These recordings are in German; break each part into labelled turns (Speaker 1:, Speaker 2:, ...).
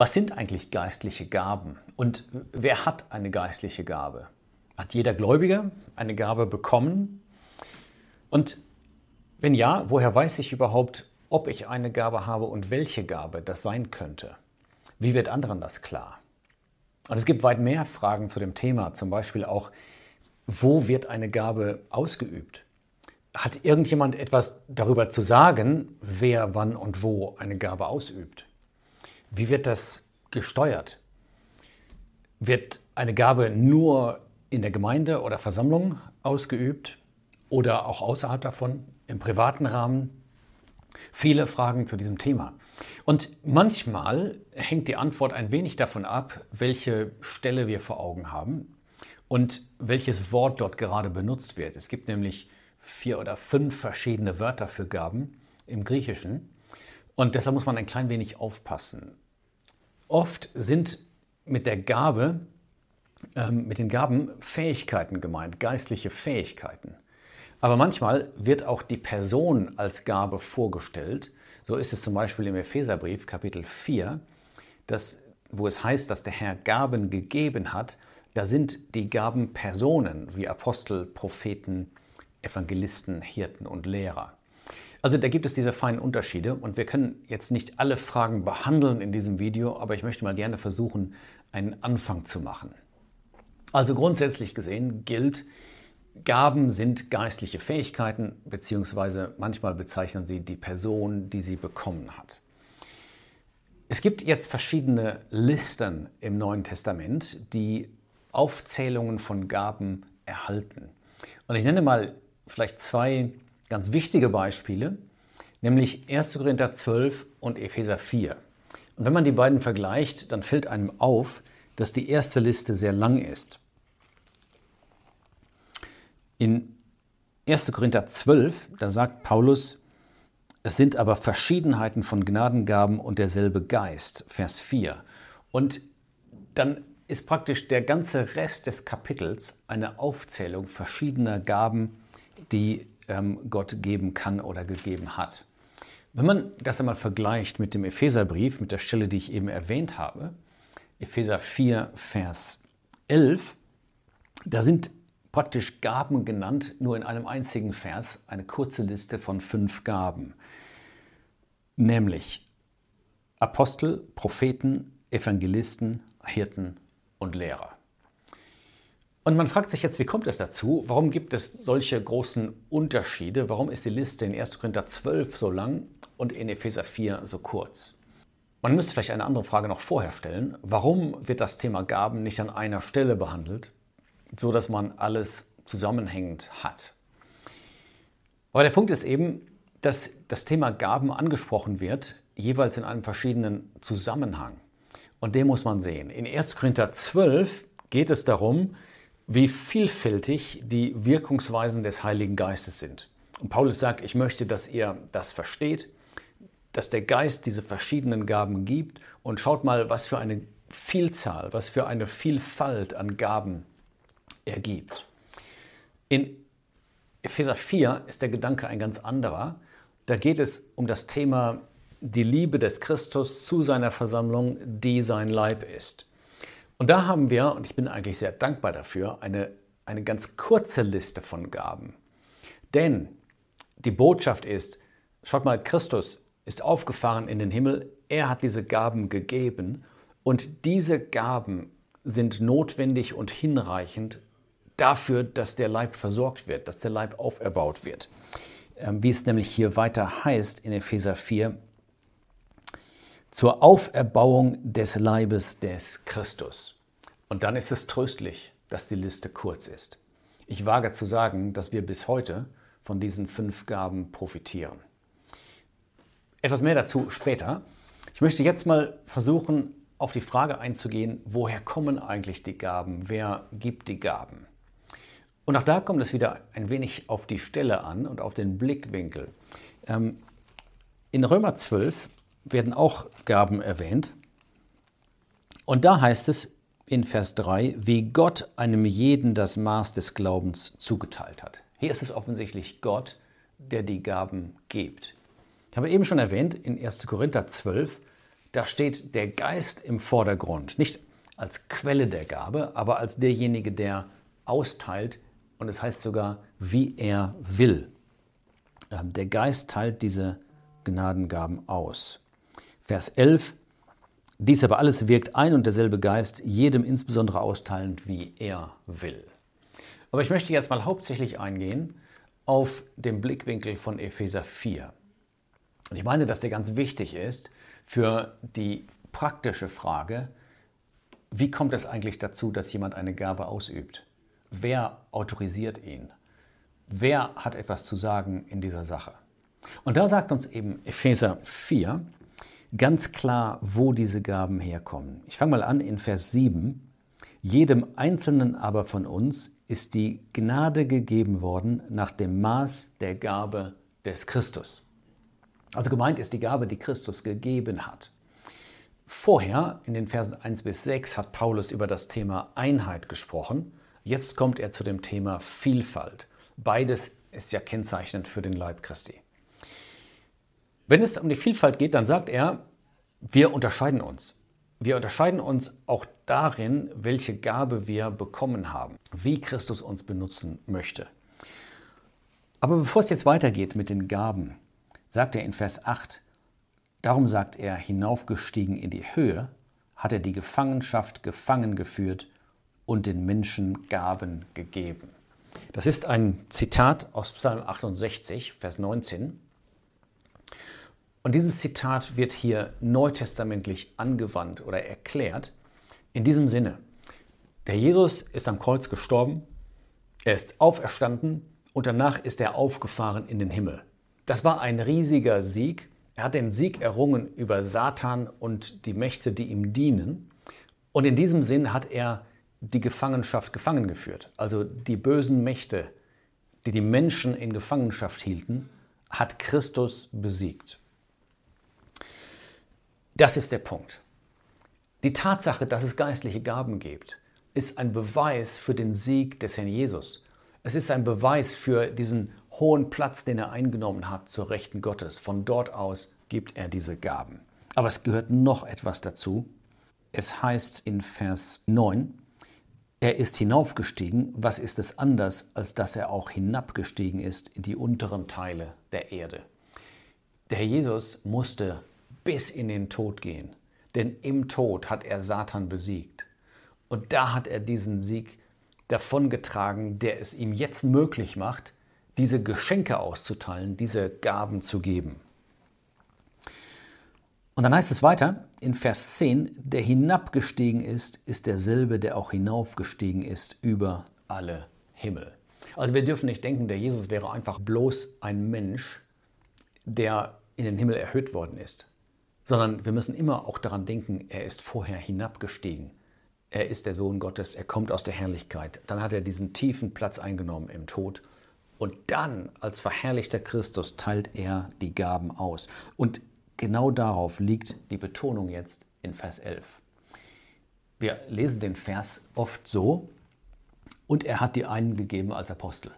Speaker 1: Was sind eigentlich geistliche Gaben und wer hat eine geistliche Gabe? Hat jeder Gläubige eine Gabe bekommen? Und wenn ja, woher weiß ich überhaupt, ob ich eine Gabe habe und welche Gabe das sein könnte? Wie wird anderen das klar? Und es gibt weit mehr Fragen zu dem Thema, zum Beispiel auch, wo wird eine Gabe ausgeübt? Hat irgendjemand etwas darüber zu sagen, wer wann und wo eine Gabe ausübt? Wie wird das gesteuert? Wird eine Gabe nur in der Gemeinde oder Versammlung ausgeübt oder auch außerhalb davon, im privaten Rahmen? Viele Fragen zu diesem Thema. Und manchmal hängt die Antwort ein wenig davon ab, welche Stelle wir vor Augen haben und welches Wort dort gerade benutzt wird. Es gibt nämlich vier oder fünf verschiedene Wörter für Gaben im Griechischen. Und deshalb muss man ein klein wenig aufpassen. Oft sind mit der Gabe, ähm, mit den Gaben Fähigkeiten gemeint, geistliche Fähigkeiten. Aber manchmal wird auch die Person als Gabe vorgestellt. So ist es zum Beispiel im Epheserbrief Kapitel 4, das, wo es heißt, dass der Herr Gaben gegeben hat. Da sind die Gaben Personen wie Apostel, Propheten, Evangelisten, Hirten und Lehrer. Also da gibt es diese feinen Unterschiede und wir können jetzt nicht alle Fragen behandeln in diesem Video, aber ich möchte mal gerne versuchen, einen Anfang zu machen. Also grundsätzlich gesehen gilt, Gaben sind geistliche Fähigkeiten, beziehungsweise manchmal bezeichnen sie die Person, die sie bekommen hat. Es gibt jetzt verschiedene Listen im Neuen Testament, die Aufzählungen von Gaben erhalten. Und ich nenne mal vielleicht zwei ganz wichtige Beispiele, nämlich 1. Korinther 12 und Epheser 4. Und wenn man die beiden vergleicht, dann fällt einem auf, dass die erste Liste sehr lang ist. In 1. Korinther 12, da sagt Paulus, es sind aber Verschiedenheiten von Gnadengaben und derselbe Geist, Vers 4. Und dann ist praktisch der ganze Rest des Kapitels eine Aufzählung verschiedener Gaben, die Gott geben kann oder gegeben hat. Wenn man das einmal vergleicht mit dem Epheserbrief, mit der Stelle, die ich eben erwähnt habe, Epheser 4, Vers 11, da sind praktisch Gaben genannt, nur in einem einzigen Vers, eine kurze Liste von fünf Gaben, nämlich Apostel, Propheten, Evangelisten, Hirten und Lehrer. Und man fragt sich jetzt, wie kommt es dazu? Warum gibt es solche großen Unterschiede? Warum ist die Liste in 1. Korinther 12 so lang und in Epheser 4 so kurz? Man müsste vielleicht eine andere Frage noch vorher stellen. Warum wird das Thema Gaben nicht an einer Stelle behandelt, so dass man alles zusammenhängend hat? Aber der Punkt ist eben, dass das Thema Gaben angesprochen wird, jeweils in einem verschiedenen Zusammenhang. Und den muss man sehen. In 1. Korinther 12 geht es darum, wie vielfältig die Wirkungsweisen des Heiligen Geistes sind. Und Paulus sagt, ich möchte, dass ihr das versteht, dass der Geist diese verschiedenen Gaben gibt und schaut mal, was für eine Vielzahl, was für eine Vielfalt an Gaben er gibt. In Epheser 4 ist der Gedanke ein ganz anderer. Da geht es um das Thema die Liebe des Christus zu seiner Versammlung, die sein Leib ist. Und da haben wir, und ich bin eigentlich sehr dankbar dafür, eine, eine ganz kurze Liste von Gaben. Denn die Botschaft ist, schaut mal, Christus ist aufgefahren in den Himmel, er hat diese Gaben gegeben und diese Gaben sind notwendig und hinreichend dafür, dass der Leib versorgt wird, dass der Leib auferbaut wird. Ähm, wie es nämlich hier weiter heißt in Epheser 4, zur Auferbauung des Leibes des Christus. Und dann ist es tröstlich, dass die Liste kurz ist. Ich wage zu sagen, dass wir bis heute von diesen fünf Gaben profitieren. Etwas mehr dazu später. Ich möchte jetzt mal versuchen, auf die Frage einzugehen, woher kommen eigentlich die Gaben? Wer gibt die Gaben? Und auch da kommt es wieder ein wenig auf die Stelle an und auf den Blickwinkel. Ähm, in Römer 12 werden auch Gaben erwähnt. Und da heißt es in Vers 3, wie Gott einem jeden das Maß des Glaubens zugeteilt hat. Hier ist es offensichtlich Gott, der die Gaben gibt. Ich habe eben schon erwähnt, in 1. Korinther 12, da steht der Geist im Vordergrund. Nicht als Quelle der Gabe, aber als derjenige, der austeilt. Und es heißt sogar, wie er will. Ähm, der Geist teilt diese Gnadengaben aus. Vers 11. Dies aber alles wirkt ein und derselbe Geist, jedem insbesondere austeilend, wie er will. Aber ich möchte jetzt mal hauptsächlich eingehen auf den Blickwinkel von Epheser 4. Und ich meine, dass der ganz wichtig ist für die praktische Frage, wie kommt es eigentlich dazu, dass jemand eine Gabe ausübt? Wer autorisiert ihn? Wer hat etwas zu sagen in dieser Sache? Und da sagt uns eben Epheser 4 ganz klar, wo diese Gaben herkommen. Ich fange mal an in Vers 7. Jedem Einzelnen aber von uns ist die Gnade gegeben worden nach dem Maß der Gabe des Christus. Also gemeint ist die Gabe, die Christus gegeben hat. Vorher, in den Versen 1 bis 6, hat Paulus über das Thema Einheit gesprochen. Jetzt kommt er zu dem Thema Vielfalt. Beides ist ja kennzeichnend für den Leib Christi. Wenn es um die Vielfalt geht, dann sagt er, wir unterscheiden uns. Wir unterscheiden uns auch darin, welche Gabe wir bekommen haben, wie Christus uns benutzen möchte. Aber bevor es jetzt weitergeht mit den Gaben, sagt er in Vers 8, darum sagt er, hinaufgestiegen in die Höhe, hat er die Gefangenschaft gefangen geführt und den Menschen Gaben gegeben. Das ist ein Zitat aus Psalm 68, Vers 19. Und dieses Zitat wird hier neutestamentlich angewandt oder erklärt in diesem Sinne. Der Jesus ist am Kreuz gestorben, er ist auferstanden und danach ist er aufgefahren in den Himmel. Das war ein riesiger Sieg. Er hat den Sieg errungen über Satan und die Mächte, die ihm dienen. Und in diesem Sinn hat er die Gefangenschaft gefangen geführt. Also die bösen Mächte, die die Menschen in Gefangenschaft hielten, hat Christus besiegt. Das ist der Punkt. Die Tatsache, dass es geistliche Gaben gibt, ist ein Beweis für den Sieg des Herrn Jesus. Es ist ein Beweis für diesen hohen Platz, den er eingenommen hat zur Rechten Gottes. Von dort aus gibt er diese Gaben. Aber es gehört noch etwas dazu. Es heißt in Vers 9, er ist hinaufgestiegen. Was ist es anders, als dass er auch hinabgestiegen ist in die unteren Teile der Erde? Der Herr Jesus musste bis in den Tod gehen. Denn im Tod hat er Satan besiegt. Und da hat er diesen Sieg davongetragen, der es ihm jetzt möglich macht, diese Geschenke auszuteilen, diese Gaben zu geben. Und dann heißt es weiter in Vers 10, der hinabgestiegen ist, ist derselbe, der auch hinaufgestiegen ist über alle Himmel. Also wir dürfen nicht denken, der Jesus wäre einfach bloß ein Mensch, der in den Himmel erhöht worden ist sondern wir müssen immer auch daran denken, er ist vorher hinabgestiegen. Er ist der Sohn Gottes, er kommt aus der Herrlichkeit. Dann hat er diesen tiefen Platz eingenommen im Tod. Und dann, als verherrlichter Christus, teilt er die Gaben aus. Und genau darauf liegt die Betonung jetzt in Vers 11. Wir lesen den Vers oft so, und er hat die einen gegeben als Apostel.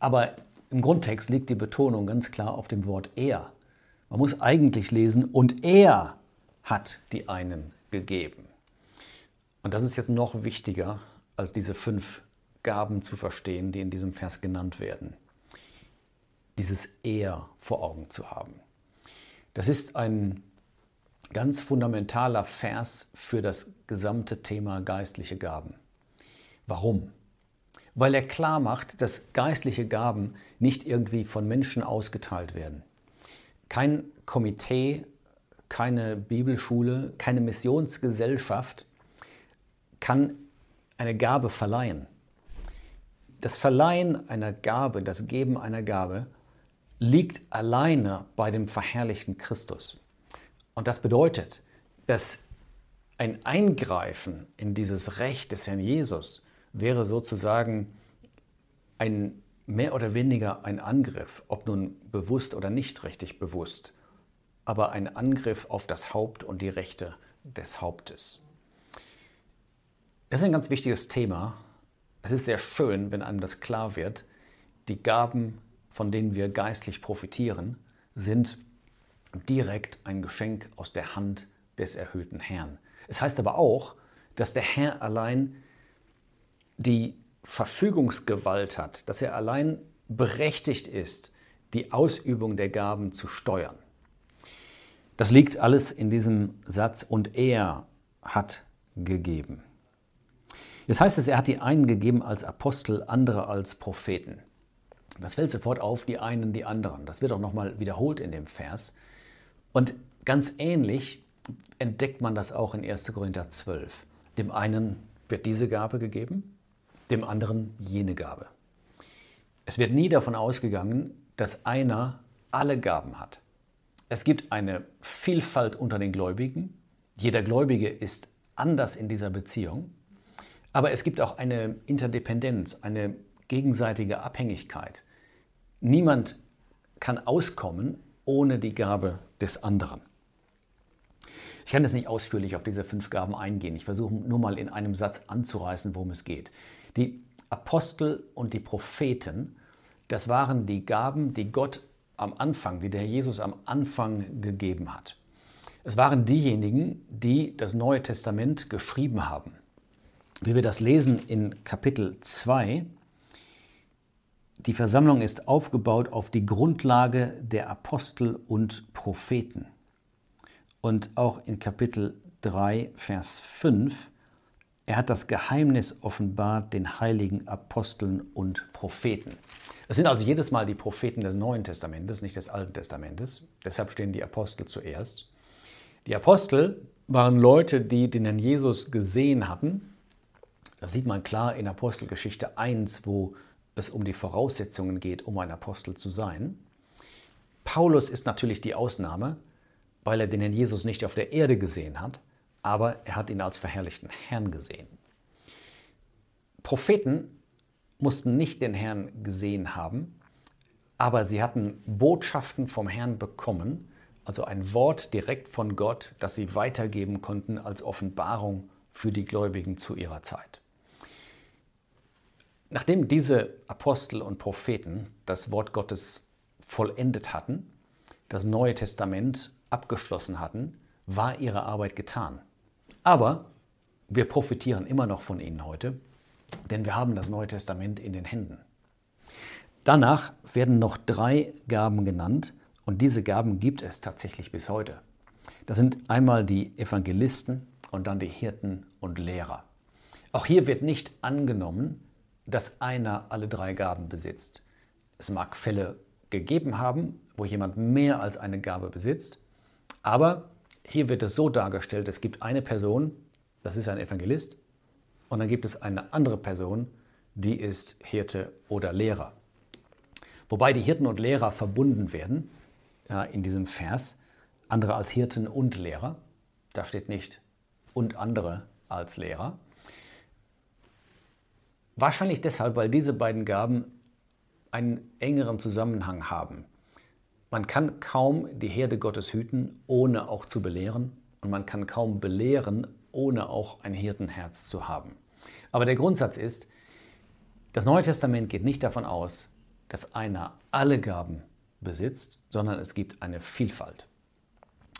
Speaker 1: Aber im Grundtext liegt die Betonung ganz klar auf dem Wort er. Man muss eigentlich lesen, und er hat die einen gegeben. Und das ist jetzt noch wichtiger, als diese fünf Gaben zu verstehen, die in diesem Vers genannt werden. Dieses Er vor Augen zu haben. Das ist ein ganz fundamentaler Vers für das gesamte Thema geistliche Gaben. Warum? Weil er klar macht, dass geistliche Gaben nicht irgendwie von Menschen ausgeteilt werden. Kein Komitee, keine Bibelschule, keine Missionsgesellschaft kann eine Gabe verleihen. Das Verleihen einer Gabe, das Geben einer Gabe liegt alleine bei dem verherrlichten Christus. Und das bedeutet, dass ein Eingreifen in dieses Recht des Herrn Jesus wäre sozusagen ein mehr oder weniger ein Angriff, ob nun bewusst oder nicht richtig bewusst, aber ein Angriff auf das Haupt und die Rechte des Hauptes. Das ist ein ganz wichtiges Thema. Es ist sehr schön, wenn einem das klar wird. Die Gaben, von denen wir geistlich profitieren, sind direkt ein Geschenk aus der Hand des erhöhten Herrn. Es heißt aber auch, dass der Herr allein die Verfügungsgewalt hat, dass er allein berechtigt ist, die Ausübung der Gaben zu steuern. Das liegt alles in diesem Satz und er hat gegeben. Jetzt heißt es, er hat die einen gegeben als Apostel, andere als Propheten. Das fällt sofort auf, die einen, die anderen. Das wird auch nochmal wiederholt in dem Vers. Und ganz ähnlich entdeckt man das auch in 1. Korinther 12. Dem einen wird diese Gabe gegeben, dem anderen jene Gabe. Es wird nie davon ausgegangen, dass einer alle Gaben hat. Es gibt eine Vielfalt unter den Gläubigen. Jeder Gläubige ist anders in dieser Beziehung. Aber es gibt auch eine Interdependenz, eine gegenseitige Abhängigkeit. Niemand kann auskommen ohne die Gabe des anderen. Ich kann jetzt nicht ausführlich auf diese fünf Gaben eingehen. Ich versuche nur mal in einem Satz anzureißen, worum es geht. Die Apostel und die Propheten, das waren die Gaben, die Gott am Anfang, die der Jesus am Anfang gegeben hat. Es waren diejenigen, die das Neue Testament geschrieben haben. Wie wir das lesen in Kapitel 2, die Versammlung ist aufgebaut auf die Grundlage der Apostel und Propheten. Und auch in Kapitel 3, Vers 5, er hat das Geheimnis offenbart den heiligen Aposteln und Propheten. Es sind also jedes Mal die Propheten des Neuen Testamentes, nicht des Alten Testamentes. Deshalb stehen die Apostel zuerst. Die Apostel waren Leute, die den Herrn Jesus gesehen hatten. Das sieht man klar in Apostelgeschichte 1, wo es um die Voraussetzungen geht, um ein Apostel zu sein. Paulus ist natürlich die Ausnahme, weil er den Herrn Jesus nicht auf der Erde gesehen hat, aber er hat ihn als verherrlichten Herrn gesehen. Propheten mussten nicht den Herrn gesehen haben, aber sie hatten Botschaften vom Herrn bekommen, also ein Wort direkt von Gott, das sie weitergeben konnten als Offenbarung für die Gläubigen zu ihrer Zeit. Nachdem diese Apostel und Propheten das Wort Gottes vollendet hatten, das Neue Testament abgeschlossen hatten, war ihre Arbeit getan. Aber wir profitieren immer noch von ihnen heute, denn wir haben das Neue Testament in den Händen. Danach werden noch drei Gaben genannt und diese Gaben gibt es tatsächlich bis heute. Das sind einmal die Evangelisten und dann die Hirten und Lehrer. Auch hier wird nicht angenommen, dass einer alle drei Gaben besitzt. Es mag Fälle gegeben haben, wo jemand mehr als eine Gabe besitzt, aber hier wird es so dargestellt, es gibt eine Person, das ist ein Evangelist, und dann gibt es eine andere Person, die ist Hirte oder Lehrer. Wobei die Hirten und Lehrer verbunden werden ja, in diesem Vers, andere als Hirten und Lehrer. Da steht nicht und andere als Lehrer. Wahrscheinlich deshalb, weil diese beiden Gaben einen engeren Zusammenhang haben. Man kann kaum die Herde Gottes hüten, ohne auch zu belehren. Und man kann kaum belehren, ohne auch ein Hirtenherz zu haben. Aber der Grundsatz ist, das Neue Testament geht nicht davon aus, dass einer alle Gaben besitzt, sondern es gibt eine Vielfalt.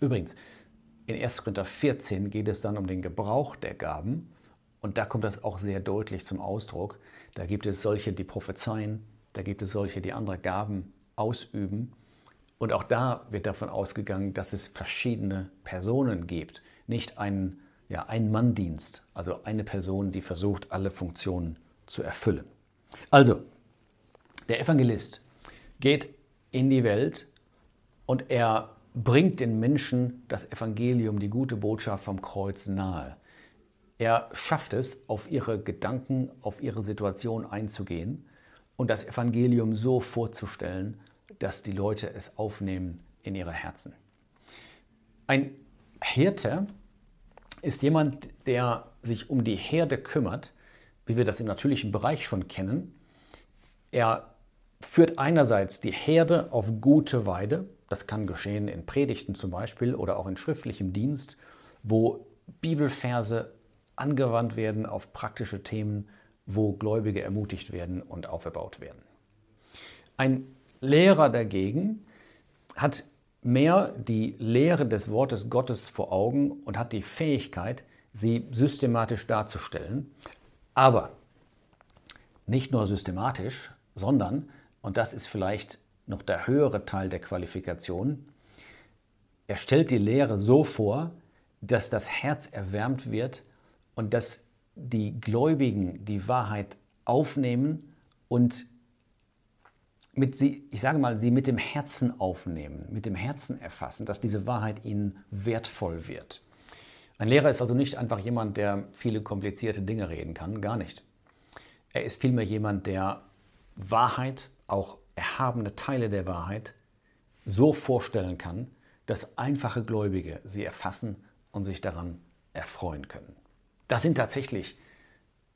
Speaker 1: Übrigens, in 1. Korinther 14 geht es dann um den Gebrauch der Gaben und da kommt das auch sehr deutlich zum Ausdruck. Da gibt es solche, die prophezeien, da gibt es solche, die andere Gaben ausüben. Und auch da wird davon ausgegangen, dass es verschiedene Personen gibt, nicht einen ja, Ein-Mann-Dienst, also eine Person, die versucht, alle Funktionen zu erfüllen. Also, der Evangelist geht in die Welt und er bringt den Menschen das Evangelium, die gute Botschaft vom Kreuz nahe. Er schafft es, auf ihre Gedanken, auf ihre Situation einzugehen und das Evangelium so vorzustellen, dass die Leute es aufnehmen in ihre Herzen. Ein Hirte ist jemand, der sich um die Herde kümmert, wie wir das im natürlichen Bereich schon kennen. Er führt einerseits die Herde auf gute Weide, das kann geschehen in Predigten zum Beispiel oder auch in schriftlichem Dienst, wo Bibelverse angewandt werden auf praktische Themen, wo Gläubige ermutigt werden und aufgebaut werden. Ein Lehrer dagegen hat mehr die Lehre des Wortes Gottes vor Augen und hat die Fähigkeit, sie systematisch darzustellen. Aber nicht nur systematisch, sondern, und das ist vielleicht noch der höhere Teil der Qualifikation, er stellt die Lehre so vor, dass das Herz erwärmt wird und dass die Gläubigen die Wahrheit aufnehmen und mit sie, ich sage mal, sie mit dem Herzen aufnehmen, mit dem Herzen erfassen, dass diese Wahrheit ihnen wertvoll wird. Ein Lehrer ist also nicht einfach jemand, der viele komplizierte Dinge reden kann, gar nicht. Er ist vielmehr jemand, der Wahrheit, auch erhabene Teile der Wahrheit, so vorstellen kann, dass einfache Gläubige sie erfassen und sich daran erfreuen können. Das sind tatsächlich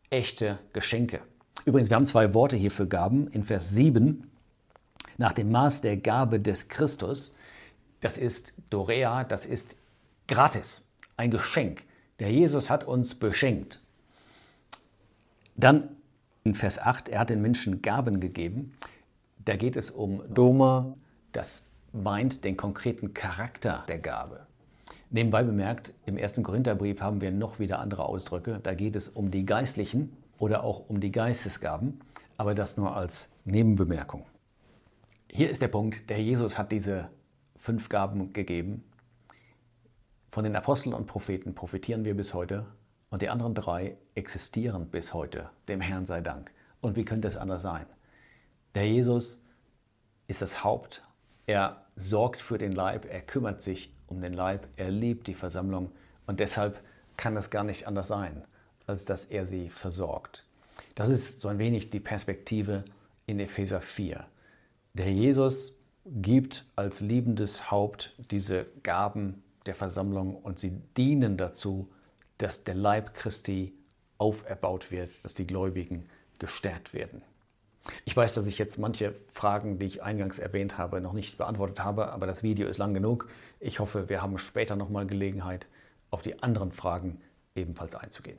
Speaker 1: echte Geschenke. Übrigens, wir haben zwei Worte hier für Gaben. In Vers 7, nach dem Maß der Gabe des Christus, das ist Dorea, das ist gratis, ein Geschenk. Der Jesus hat uns beschenkt. Dann in Vers 8, er hat den Menschen Gaben gegeben. Da geht es um Doma, das meint den konkreten Charakter der Gabe. Nebenbei bemerkt, im ersten Korintherbrief haben wir noch wieder andere Ausdrücke. Da geht es um die geistlichen oder auch um die Geistesgaben, aber das nur als Nebenbemerkung. Hier ist der Punkt, der Jesus hat diese fünf Gaben gegeben. Von den Aposteln und Propheten profitieren wir bis heute und die anderen drei existieren bis heute. Dem Herrn sei Dank. Und wie könnte es anders sein? Der Jesus ist das Haupt. Er sorgt für den Leib, er kümmert sich um den Leib, er liebt die Versammlung und deshalb kann es gar nicht anders sein, als dass er sie versorgt. Das ist so ein wenig die Perspektive in Epheser 4. Der Jesus gibt als liebendes Haupt diese Gaben der Versammlung und sie dienen dazu, dass der Leib Christi auferbaut wird, dass die Gläubigen gestärkt werden. Ich weiß, dass ich jetzt manche Fragen, die ich eingangs erwähnt habe, noch nicht beantwortet habe, aber das Video ist lang genug. Ich hoffe, wir haben später nochmal Gelegenheit, auf die anderen Fragen ebenfalls einzugehen.